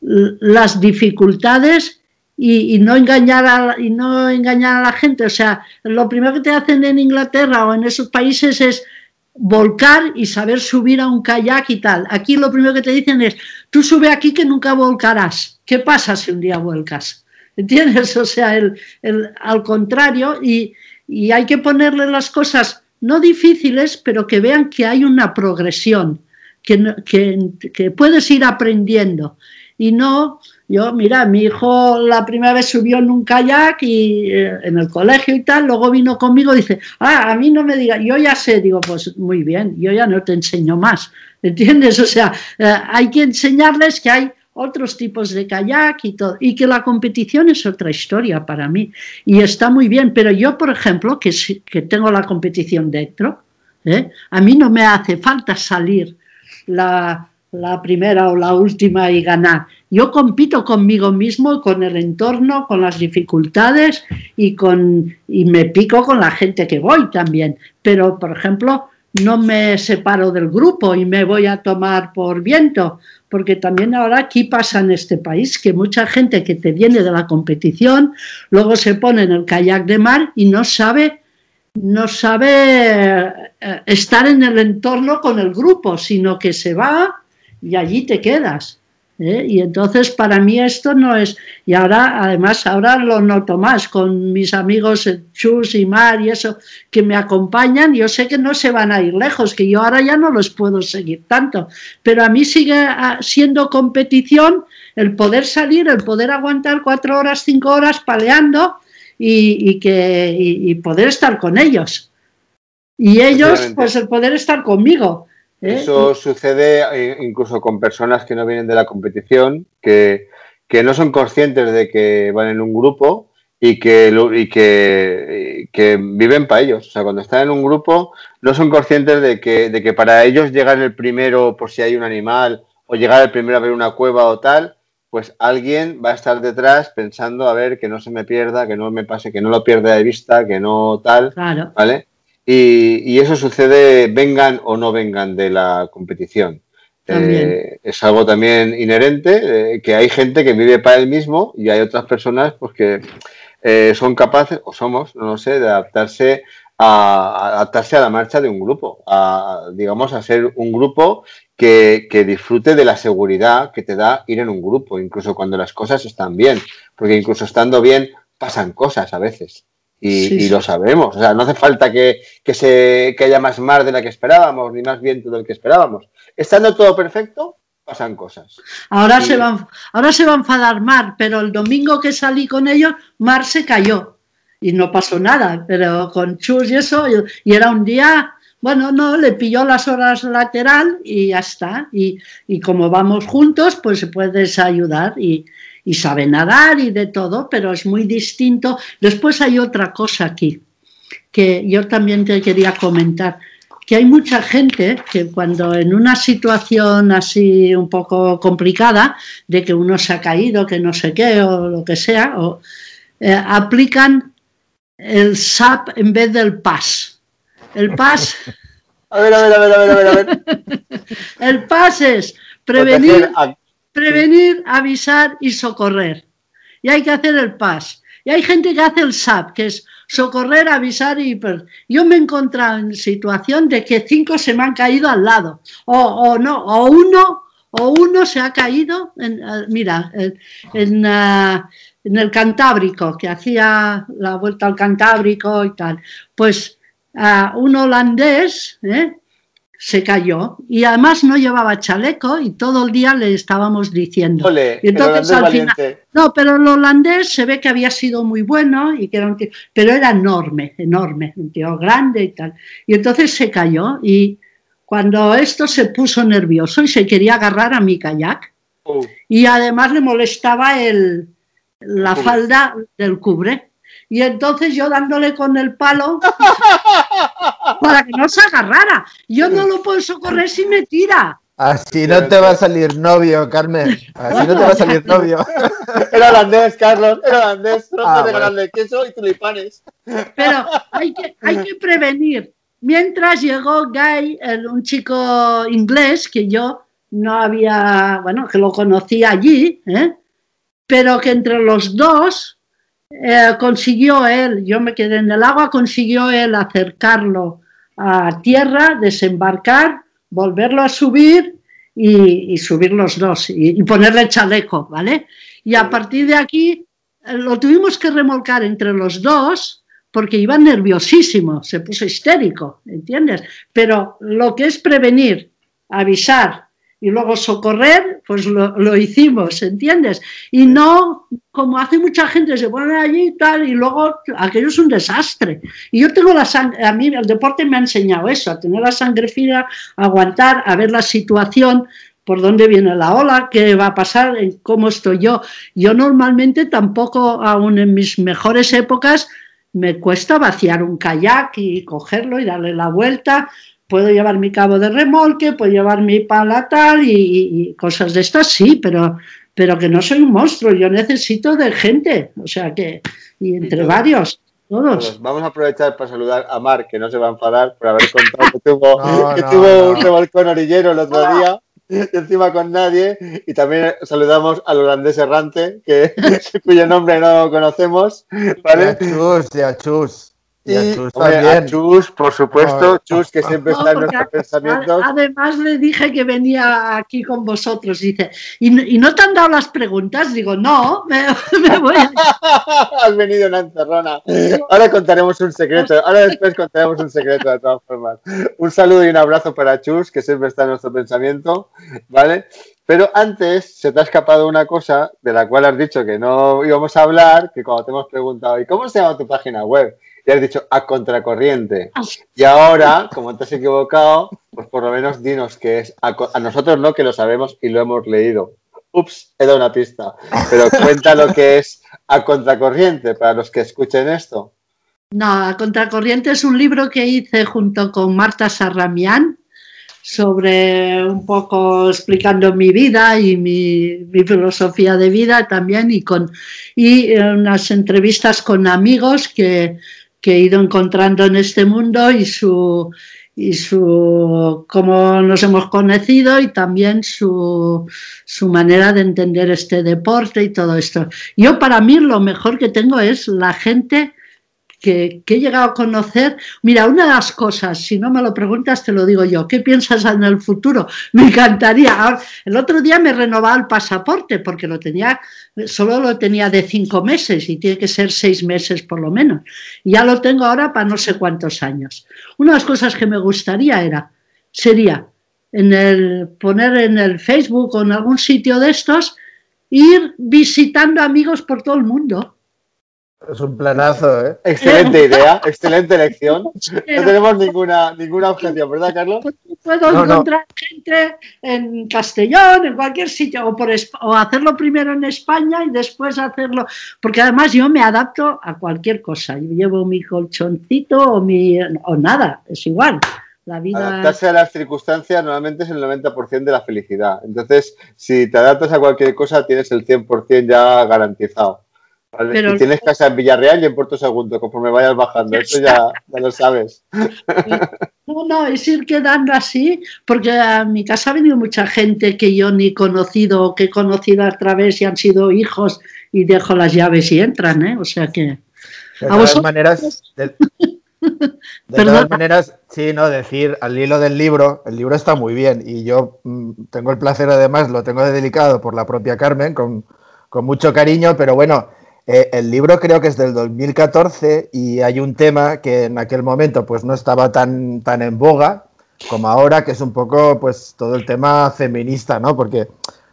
Speaker 2: las dificultades y, no engañar a, y no engañar a la gente. O sea, lo primero que te hacen en Inglaterra o en esos países es volcar y saber subir a un kayak y tal. Aquí lo primero que te dicen es, tú sube aquí que nunca volcarás. ¿Qué pasa si un día vuelcas? ¿Entiendes? O sea, el, al contrario, y, hay que ponerle las cosas no difíciles, pero que vean que hay una progresión, que, que puedes ir aprendiendo y no yo, mira, mi hijo la primera vez subió en un kayak y eh, en el colegio y tal, luego vino conmigo y dice, ah, a mí no me diga, yo ya sé, digo, pues muy bien, yo ya no te enseño más, ¿entiendes? O sea, eh, hay que enseñarles que hay otros tipos de kayak y todo, y que la competición es otra historia para mí, y está muy bien, pero yo, por ejemplo, que, que tengo la competición dentro, ¿eh? a mí no me hace falta salir la la primera o la última y ganar. Yo compito conmigo mismo, con el entorno, con las dificultades y, con, me pico con la gente que voy también. Pero, por ejemplo, no me separo del grupo y me voy a tomar por viento, porque también ahora aquí pasa en este país que mucha gente que te viene de la competición luego se pone en el kayak de mar y no sabe no sabe eh, estar en el entorno con el grupo, sino que se va y allí te quedas. ¿Eh? Y entonces para mí esto no es, y ahora además ahora lo noto más con mis amigos Chus y Mar y eso que me acompañan, yo sé que no se van a ir lejos, que yo ahora ya no los puedo seguir tanto, pero a mí sigue ah, siendo competición el poder salir, el poder aguantar cuatro horas, cinco horas paleando y, que, y poder estar con ellos. Y ellos, pues el poder estar conmigo.
Speaker 1: ¿Eh? Eso sucede eh, incluso con personas que no vienen de la competición, que, no son conscientes de que van en un grupo y que, y que, que, viven para ellos. O sea, cuando están en un grupo no son conscientes de que, de que para ellos llegar el primero por si hay un animal o llegar el primero a ver una cueva o tal, pues alguien va a estar detrás pensando a ver que no se me pierda, que no me pase, que no lo pierda de vista, que no tal, ¿vale? Y, eso sucede vengan o no vengan de la competición. Eh, es algo también inherente, eh, que hay gente que vive para él mismo y hay otras personas pues, que eh, son capaces, o somos, no lo sé, de adaptarse a, adaptarse a la marcha de un grupo, a, digamos, a ser un grupo que, que, disfrute de la seguridad que te da ir en un grupo, incluso cuando las cosas están bien, porque incluso estando bien pasan cosas a veces. Y, lo sabemos. O sea, no hace falta que, se, que haya más mar de la que esperábamos, ni más viento del que esperábamos. Estando todo perfecto, pasan cosas.
Speaker 2: Ahora, se va, ahora se va a enfadar Mar, pero el domingo que salí con ellos, Mar se cayó y no pasó nada, pero con Chus y eso, y, era un día, bueno, no, le pilló las horas lateral y ya está. Y, y como vamos juntos, pues puedes ayudar y, y sabe nadar y de todo, pero es muy distinto. Después hay otra cosa aquí que yo también te quería comentar, que hay mucha gente que cuando en una situación así un poco complicada, de que uno se ha caído, que no sé qué o lo que sea, o, eh, aplican el SAP en vez del PAS. El PAS...
Speaker 1: A ver, a ver, a ver, a ver, a ver.
Speaker 2: El PAS es prevenir, Prevenir, avisar y socorrer. y hay que hacer el PAS. Y hay gente que hace el SAP, que es socorrer, avisar y... Yo me he encontrado en situación de que cinco se me han caído al lado, o, no, o uno, o uno se ha caído, en, eh, mira, en, eh, en, el Cantábrico, que hacía la vuelta al Cantábrico y tal, pues un holandés, ¿eh? Se cayó y además no llevaba chaleco y todo el día le estábamos diciendo. entonces, al final, no, pero el holandés se ve que había sido muy bueno y que era un tío, pero era enorme, enorme, un tío grande y tal. Y entonces se cayó y cuando esto se puso nervioso y se quería agarrar a mi kayak oh. y además le molestaba el, la falda del cubre y entonces yo dándole con el palo para que no se agarrara. Yo no lo puedo socorrer si me tira.
Speaker 3: Así no te va a salir novio, Carmen. Así no te va a salir novio.
Speaker 1: Era holandés, Carlos. Era holandés. Ah, de queso y tulipanes.
Speaker 2: Pero hay que, hay que prevenir. Mientras llegó Guy, un chico inglés que yo no había, bueno, que lo conocí allí, ¿eh? pero que entre los dos eh, consiguió él, yo me quedé en el agua, consiguió él acercarlo a tierra, desembarcar, volverlo a subir y, subir los dos y, ponerle chaleco, ¿vale? Y a partir de aquí eh, lo tuvimos que remolcar entre los dos porque iba nerviosísimo, se puso histérico, ¿entiendes? Pero lo que es prevenir, avisar, y luego socorrer, pues lo, hicimos, ¿entiendes? Y no como hace mucha gente, se pone allí y tal, y luego aquello es un desastre. Y yo tengo la sangre, a mí el deporte me ha enseñado eso, a tener la sangre fina, a aguantar, a ver la situación, por dónde viene la ola, qué va a pasar, cómo estoy yo. Yo normalmente tampoco, aún en mis mejores épocas, me cuesta vaciar un kayak y cogerlo y darle la vuelta puedo llevar mi cabo de remolque, puedo llevar mi pala tal y, cosas de estas, sí, pero, pero que no soy un monstruo, yo necesito de gente, o sea que, y entre varios. Todos.
Speaker 1: vamos a aprovechar para saludar a Mar, que no se va a enfadar por haber contado que tuvo, que tuvo un remolcón orillero el otro día y encima con nadie. Y también saludamos al holandés errante, que, cuyo nombre no conocemos. ¿vale?
Speaker 3: A Chus.
Speaker 1: Y, a Chus, por supuesto, Chus que siempre está en nuestros pensamientos.
Speaker 2: Además le dije que venía aquí con vosotros, dice, ¿y, no te han dado las preguntas? Digo, no, me, voy.
Speaker 1: Has venido una encerrona. Ahora contaremos un secreto, ahora después contaremos un secreto de todas formas. Un saludo y un abrazo para Chus, que siempre está en nuestro pensamiento, ¿vale? Pero antes se te ha escapado una cosa de la cual has dicho que no íbamos a hablar, que cuando te hemos preguntado, ¿y cómo se llama tu página web? Y has dicho a contracorriente. Ah. Y ahora, como te has equivocado, pues por lo menos dinos que es. A, nosotros no, que lo sabemos y lo hemos leído. Ups, he dado una pista. Pero cuenta lo que es a contracorriente para los que escuchen esto.
Speaker 2: No, a contracorriente es un libro que hice junto con Marta Sarramián sobre un poco explicando mi vida y mi, mi, filosofía de vida también y con y unas entrevistas con amigos que que he ido encontrando en este mundo y su y su cómo nos hemos conocido y también su, su manera de entender este deporte y todo esto. Yo para mí lo mejor que tengo es la gente que, he llegado a conocer. Mira, una de las cosas, si no me lo preguntas, te lo digo yo, ¿qué piensas en el futuro? Me encantaría. el otro día me renovaba el pasaporte porque lo tenía, solo lo tenía de cinco meses y tiene que ser seis meses por lo menos. Y ya lo tengo ahora para no sé cuántos años. Una de las cosas que me gustaría era, sería en el, poner en el Facebook o en algún sitio de estos, ir visitando amigos por todo el mundo
Speaker 3: es un planazo, ¿eh?
Speaker 1: Excelente idea, excelente elección. No tenemos ninguna, ninguna objeción, ¿verdad, Carlos?
Speaker 2: Puedo encontrar gente en Castellón, en cualquier sitio, o, por, o hacerlo primero en España y después hacerlo, porque además yo me adapto a cualquier cosa. Yo llevo mi colchoncito o, mi, o nada, es igual. La vida...
Speaker 1: Adaptarse a las circunstancias normalmente es el 90% de la felicidad. Entonces, si te adaptas a cualquier cosa, tienes el 100% ya garantizado y tienes casa en Villarreal y en Puerto Segundo, conforme vayas bajando, eso ya, lo sabes.
Speaker 2: No, no, es ir quedando así, porque a mi casa ha venido mucha gente que yo ni he conocido, que he conocido a través y han sido hijos y dejo las llaves y entran, ¿eh? O sea que...
Speaker 3: De todas maneras, de, todas maneras, sí, no, decir al hilo del libro, el libro está muy bien y yo mm, tengo el placer además, lo tengo dedicado por la propia Carmen, con, con mucho cariño, pero bueno, eh, el libro creo que es del 2014 y hay un tema que en aquel momento pues no estaba tan, tan en boga como ahora, que es un poco pues todo el tema feminista, ¿no? Porque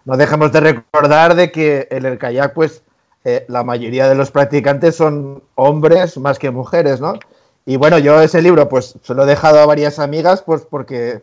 Speaker 3: no dejemos de recordar de que en el kayak pues eh, la mayoría de los practicantes son hombres más que mujeres, ¿no? Y bueno, yo ese libro pues se lo he dejado a varias amigas pues porque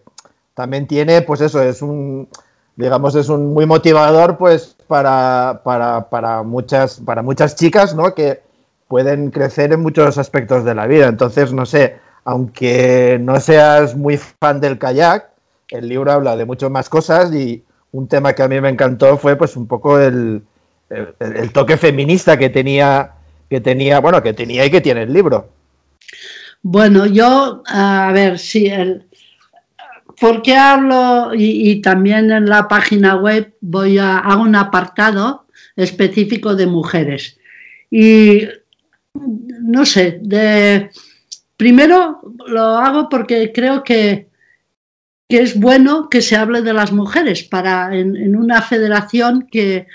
Speaker 3: también tiene pues eso, es un digamos es un muy motivador pues para, para, para, muchas, para muchas chicas, ¿no? Que pueden crecer en muchos aspectos de la vida. Entonces, no sé, aunque no seas muy fan del kayak, el libro habla de muchas más cosas y un tema que a mí me encantó fue pues un poco el, el, toque feminista que tenía, que tenía, bueno, que tenía y que tiene el libro.
Speaker 2: Bueno, yo, a ver, sí, el, ¿Por qué hablo? Y, también en la página web voy a hago un apartado específico de mujeres. Y no sé, primero lo hago porque creo que, es bueno que se hable de las mujeres para en, una federación que,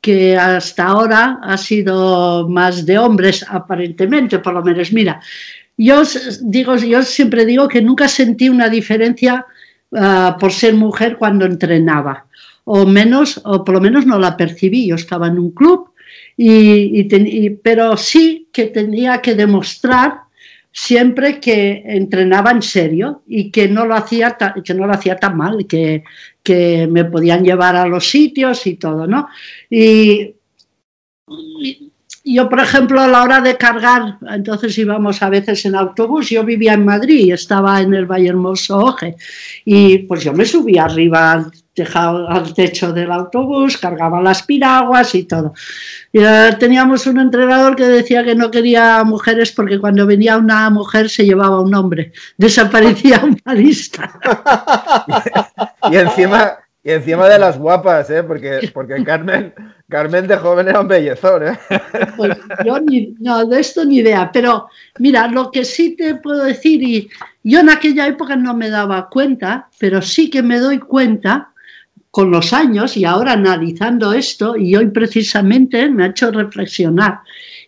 Speaker 2: que hasta ahora ha sido más de hombres aparentemente, por lo menos. Mira, yo digo, yo siempre digo que nunca sentí una diferencia Ah, por ser mujer cuando entrenaba, o menos, o por lo menos no la percibí. Yo estaba en un club, y, pero sí que tenía que demostrar siempre que entrenaba en serio y que no lo hacía, que no lo hacía tan mal, que, que me podían llevar a los sitios y todo, ¿no? y yo, por ejemplo, a la hora de cargar, entonces íbamos a veces en autobús, yo vivía en Madrid estaba en el Valle Hermoso Oje, y pues yo me subía arriba al, al techo del autobús, cargaba las piraguas y todo. Y, eh, teníamos un entrenador que decía que no quería mujeres porque cuando venía una mujer se llevaba un hombre, desaparecía una lista.
Speaker 3: y encima y encima de las guapas, ¿eh? Porque, porque Carmen, Carmen de joven era un bellezón, ¿eh?
Speaker 2: Pues yo ni, no, de esto ni idea. Pero mira, lo que sí te puedo decir, y yo en aquella época no me daba cuenta, pero sí que me doy cuenta con los años y ahora analizando esto, y hoy precisamente me ha hecho reflexionar.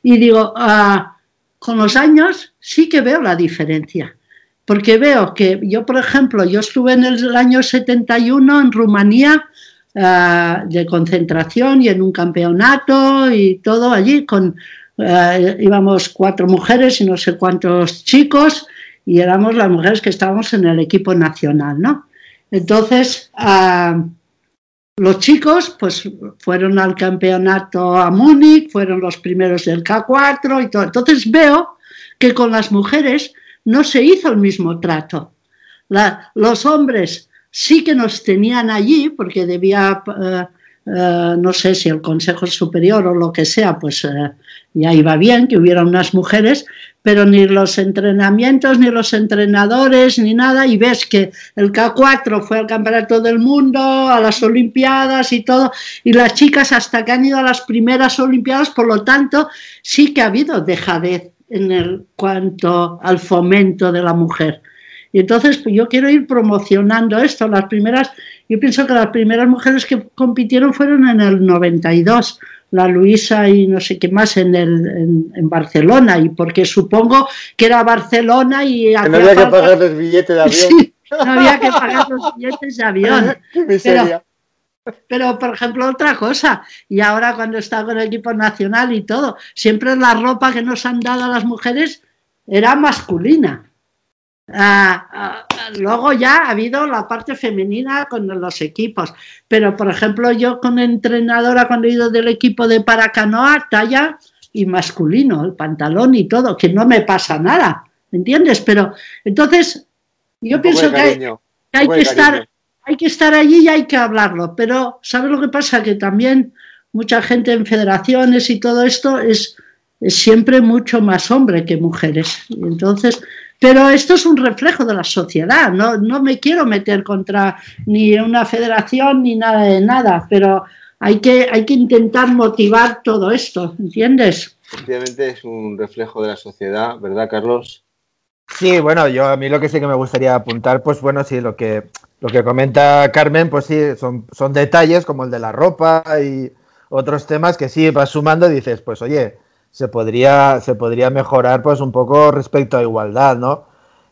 Speaker 2: Y digo, ah, con los años sí que veo la diferencia porque veo que yo, por ejemplo, yo estuve en el año 71 en Rumanía eh, de concentración y en un campeonato y todo allí, con, eh, íbamos cuatro mujeres y no sé cuántos chicos y éramos las mujeres que estábamos en el equipo nacional, ¿no? Entonces, eh, los chicos pues fueron al campeonato a Múnich, fueron los primeros del K4 y todo. Entonces veo que con las mujeres no se hizo el mismo trato. los hombres sí que nos tenían allí porque debía, eh, eh, no sé si el Consejo Superior o lo que sea, pues eh, ya iba bien que hubiera unas mujeres, pero ni los entrenamientos, ni los entrenadores, ni nada, y ves que el K4 fue al Campeonato del Mundo, a las Olimpiadas y todo, y las chicas hasta que han ido a las primeras Olimpiadas, por lo tanto, sí que ha habido dejadez en el cuanto al fomento de la mujer. Y entonces pues yo quiero ir promocionando esto. Las primeras, yo pienso que las primeras mujeres que compitieron fueron en el 92, la Luisa y no sé qué más en, el, en, Barcelona, y porque supongo que era Barcelona y...
Speaker 1: no había que pagar los billetes de avión.
Speaker 2: no había que pagar los billetes de avión.
Speaker 1: qué miseria.
Speaker 2: Pero, por ejemplo, otra cosa, y ahora cuando está con el equipo nacional y todo, siempre la ropa que nos han dado a las mujeres era masculina. Ah, ah, luego ya ha habido la parte femenina con los equipos, pero por ejemplo yo con entrenadora cuando he ido del equipo de paracanoa, talla y masculino, el pantalón y todo, que no me pasa nada, ¿entiendes? Pero entonces yo pienso que hay, que estar hay que estar allí y hay que hablarlo, pero ¿sabes lo que pasa? Que también mucha gente en federaciones y todo esto es, siempre mucho más hombre que mujeres. Entonces, pero esto es un reflejo de la sociedad, no, no me quiero meter contra ni una federación ni nada de nada, pero hay que, hay que intentar motivar todo esto, ¿entiendes?
Speaker 1: Efectivamente es un reflejo de la sociedad, ¿verdad, Carlos?
Speaker 3: Sí, bueno, yo a mí lo que sí que me gustaría apuntar, pues bueno, sí, lo que, lo que comenta Carmen, pues sí, son, son detalles como el de la ropa y otros temas que sí vas sumando y dices, pues oye, se podría, se podría mejorar pues un poco respecto a igualdad, ¿no?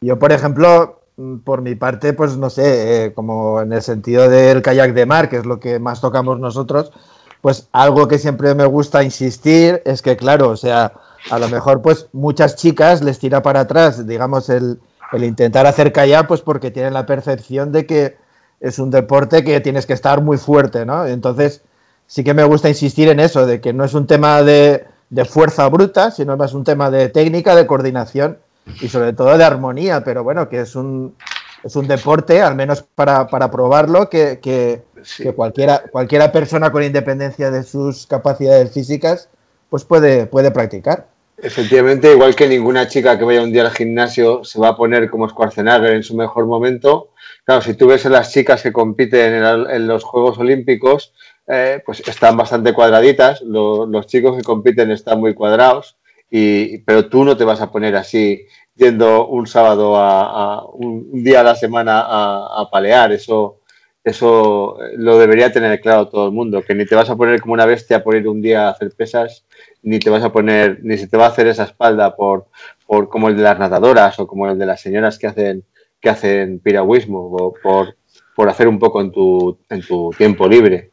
Speaker 3: Yo, por ejemplo, mm, por mi parte, pues no sé, eh, como en el sentido del kayak de mar, que es lo que más tocamos nosotros, pues algo que siempre me gusta insistir es que, claro, o sea, a lo mejor pues muchas chicas les tira para atrás, digamos, el, el intentar hacer kayak, pues porque tienen la percepción de que es un deporte que tienes que estar muy fuerte, ¿no? Entonces, sí que me gusta insistir en eso, de que no es un tema de, de fuerza bruta, sino más un tema de técnica, de coordinación y sobre todo de armonía, pero bueno, que es un, es un deporte, al menos para, para probarlo, que, que, que, cualquiera, cualquiera persona con independencia de sus capacidades físicas, pues puede, puede practicar.
Speaker 1: Efectivamente, igual que ninguna chica que vaya un día al gimnasio se va a poner como Schwarzenegger en su mejor momento. Claro, si tú ves a las chicas que compiten en, los Juegos Olímpicos, eh, pues están bastante cuadraditas. Lo, los chicos que compiten están muy cuadrados, y, pero tú no te vas a poner así yendo un sábado a, un, día a la semana a palear. Eso, eso lo debería tener claro todo el mundo, que ni te vas a poner como una bestia por ir un día a hacer pesas, ni te vas a poner, ni se te va a hacer esa espalda por, por como el de las nadadoras o como el de las señoras que hacen, que hacen piragüismo o por, por hacer un poco en tu, en tu tiempo libre.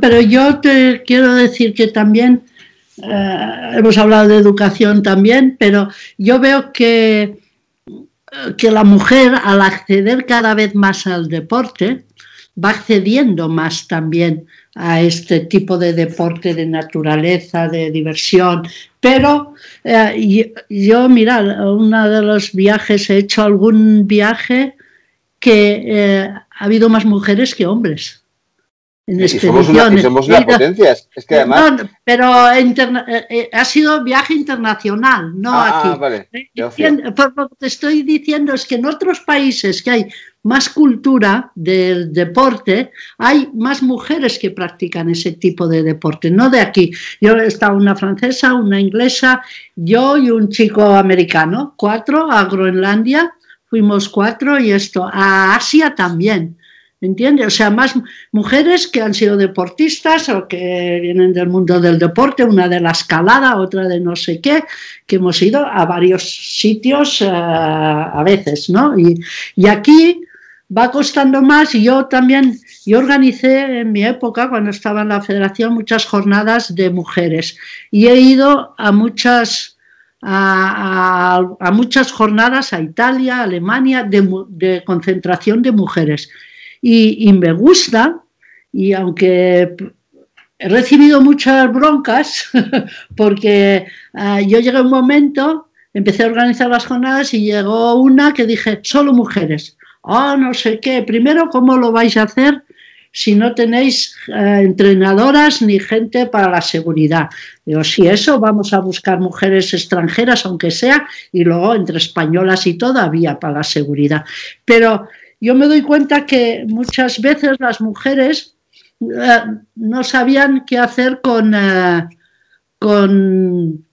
Speaker 2: Pero yo te quiero decir que también, eh, hemos hablado de educación también, pero yo veo que, que la mujer al acceder cada vez más al deporte, va accediendo más también a este tipo de deporte de naturaleza, de diversión. Pero eh, yo, mira, uno de los viajes, he hecho algún viaje que eh, ha habido más mujeres que hombres.
Speaker 1: En y somos una, y somos una potencia, es que además...
Speaker 2: No, pero interna, eh, ha sido viaje internacional, no
Speaker 1: ah,
Speaker 2: aquí.
Speaker 1: Ah, vale.
Speaker 2: Diciendo, por lo que te estoy diciendo es que en otros países que hay más cultura del deporte, hay más mujeres que practican ese tipo de deporte, no de aquí. Yo he estado una francesa, una inglesa, yo y un chico americano, cuatro, a Groenlandia, fuimos cuatro y esto, a Asia también. ¿Entiendes? O sea, más mujeres que han sido deportistas o que vienen del mundo del deporte, una de la escalada, otra de no sé qué, que hemos ido a varios sitios uh, a veces, ¿no? Y, aquí va costando más y yo también, yo organicé en mi época, cuando estaba en la federación, muchas jornadas de mujeres y he ido a muchas... A, muchas jornadas a Italia, Alemania, de, concentración de mujeres y, me gusta, y aunque he recibido muchas broncas, porque uh, yo llegué a un momento, empecé a organizar las jornadas y llegó una que dije, solo mujeres. Oh, no sé qué. Primero, ¿cómo lo vais a hacer si no tenéis eh, entrenadoras ni gente para la seguridad? Digo, si eso, vamos a buscar mujeres extranjeras, aunque sea, y luego entre españolas y todo había para la seguridad. Pero yo me doy cuenta que muchas veces las mujeres eh, no sabían qué hacer con, eh, con,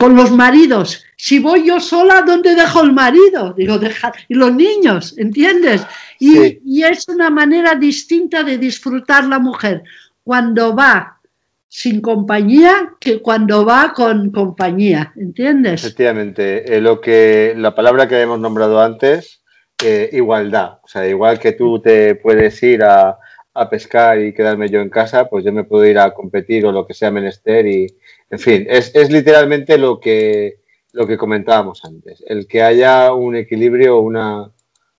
Speaker 2: con los maridos. Si voy yo sola, ¿dónde dejo el marido? Digo, deja, y los niños, ¿entiendes? Y, sí. y es una manera distinta de disfrutar la mujer cuando va sin compañía que cuando va con compañía, ¿entiendes?
Speaker 1: Efectivamente, eh, lo que la palabra que hemos nombrado antes eh, igualdad. O sea, igual que tú te puedes ir a, a, pescar y quedarme yo en casa, pues yo me puedo ir a competir o lo que sea menester y, en fin, es, es literalmente lo que, lo que comentábamos antes, el que haya un equilibrio, una,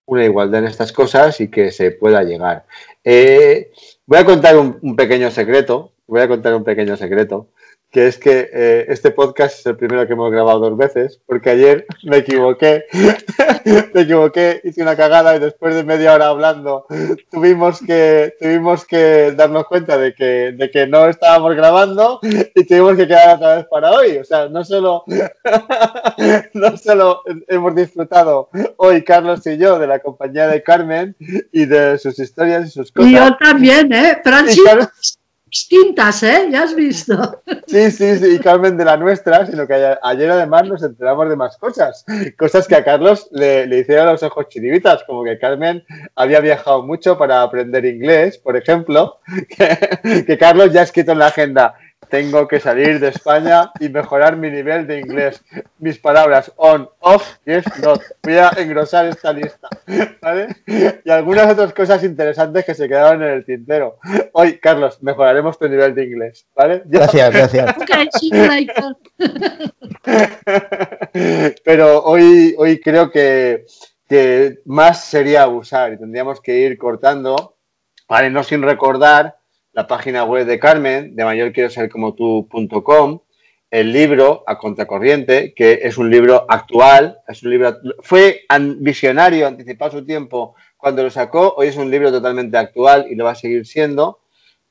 Speaker 1: una igualdad en estas cosas y que se pueda llegar. Eh, voy a contar un, un, pequeño secreto, voy a contar un pequeño secreto. Que es que eh, este podcast es el primero que hemos grabado dos veces, porque ayer me equivoqué, me equivoqué, hice una cagada y después de media hora hablando tuvimos que, tuvimos que darnos cuenta de que, de que no estábamos grabando y tuvimos que quedar otra vez para hoy. O sea, no solo, no solo hemos disfrutado hoy Carlos y yo de la compañía de Carmen y de sus historias y sus cosas.
Speaker 2: Y yo también, ¿eh? Francis distintas, ¿eh? Ya has visto.
Speaker 1: Sí, sí, sí, y Carmen de la nuestra, sino que ayer además nos enteramos de más cosas, cosas que a Carlos le, le hicieron los ojos chiribitas, como que Carmen había viajado mucho para aprender inglés, por ejemplo, que, que Carlos ya ha escrito en la agenda, tengo que salir de España y mejorar mi nivel de inglés. Mis palabras on, off, yes, not. Voy a engrosar esta lista. ¿Vale? Y algunas otras cosas interesantes que se quedaron en el tintero. Hoy, Carlos, mejoraremos tu nivel de inglés. ¿Vale?
Speaker 3: Gracias, gracias.
Speaker 1: Pero hoy, hoy creo que, que más sería abusar y tendríamos que ir cortando, ¿vale? No sin recordar la página web de Carmen, de mayor quiero ser como tú.com, el libro A Contracorriente, que es un libro actual, es un libro, fue visionario, anticipado su tiempo cuando lo sacó, hoy es un libro totalmente actual y lo va a seguir siendo,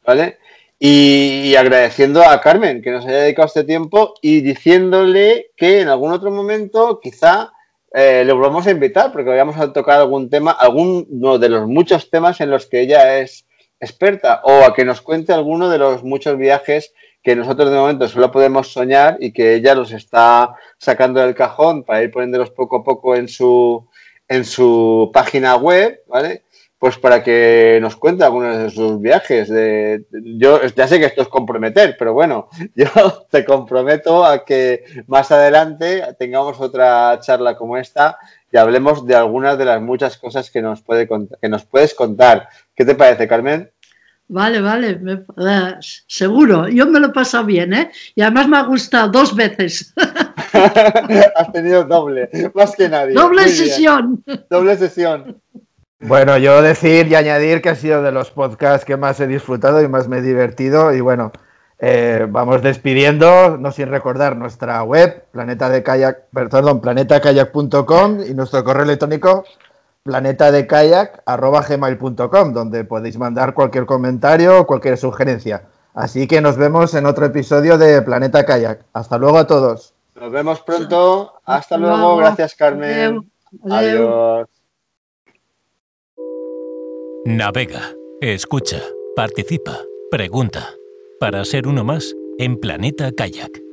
Speaker 1: ¿vale? Y, agradeciendo a Carmen que nos haya dedicado este tiempo y diciéndole que en algún otro momento quizá eh, volvamos a invitar porque vamos a tocar algún tema, alguno de los muchos temas en los que ella es experta o a que nos cuente alguno de los muchos viajes que nosotros de momento solo podemos soñar y que ella los está sacando del cajón para ir poniéndolos poco a poco en su, en su página web, ¿vale? Pues para que nos cuente algunos de sus viajes. De, yo ya sé que esto es comprometer, pero bueno, yo te comprometo a que más adelante tengamos otra charla como esta y hablemos de algunas de las muchas cosas que nos, puede, que nos puedes contar. ¿Qué te parece, Carmen?
Speaker 2: Vale, vale, eh, seguro. Yo me lo he pasado bien, ¿eh? Y además me ha gustado dos veces.
Speaker 1: Has tenido doble, más que nadie.
Speaker 2: Doble sesión.
Speaker 1: Doble sesión.
Speaker 3: Bueno, yo decir y añadir que ha sido de los podcasts que más he disfrutado y más me he divertido. Y bueno, eh, vamos despidiendo, no sin recordar nuestra web, planeta de kayak, perdón, planetacayak.com y nuestro correo electrónico planetadecayak.com, donde podéis mandar cualquier comentario o cualquier sugerencia. Así que nos vemos en otro episodio de Planeta Kayak. Hasta luego a todos.
Speaker 1: Nos vemos pronto. Hasta, luego. Gracias, Carmen. Adiós.
Speaker 4: Navega, escucha, participa, pregunta para ser uno más en Planeta Kayak.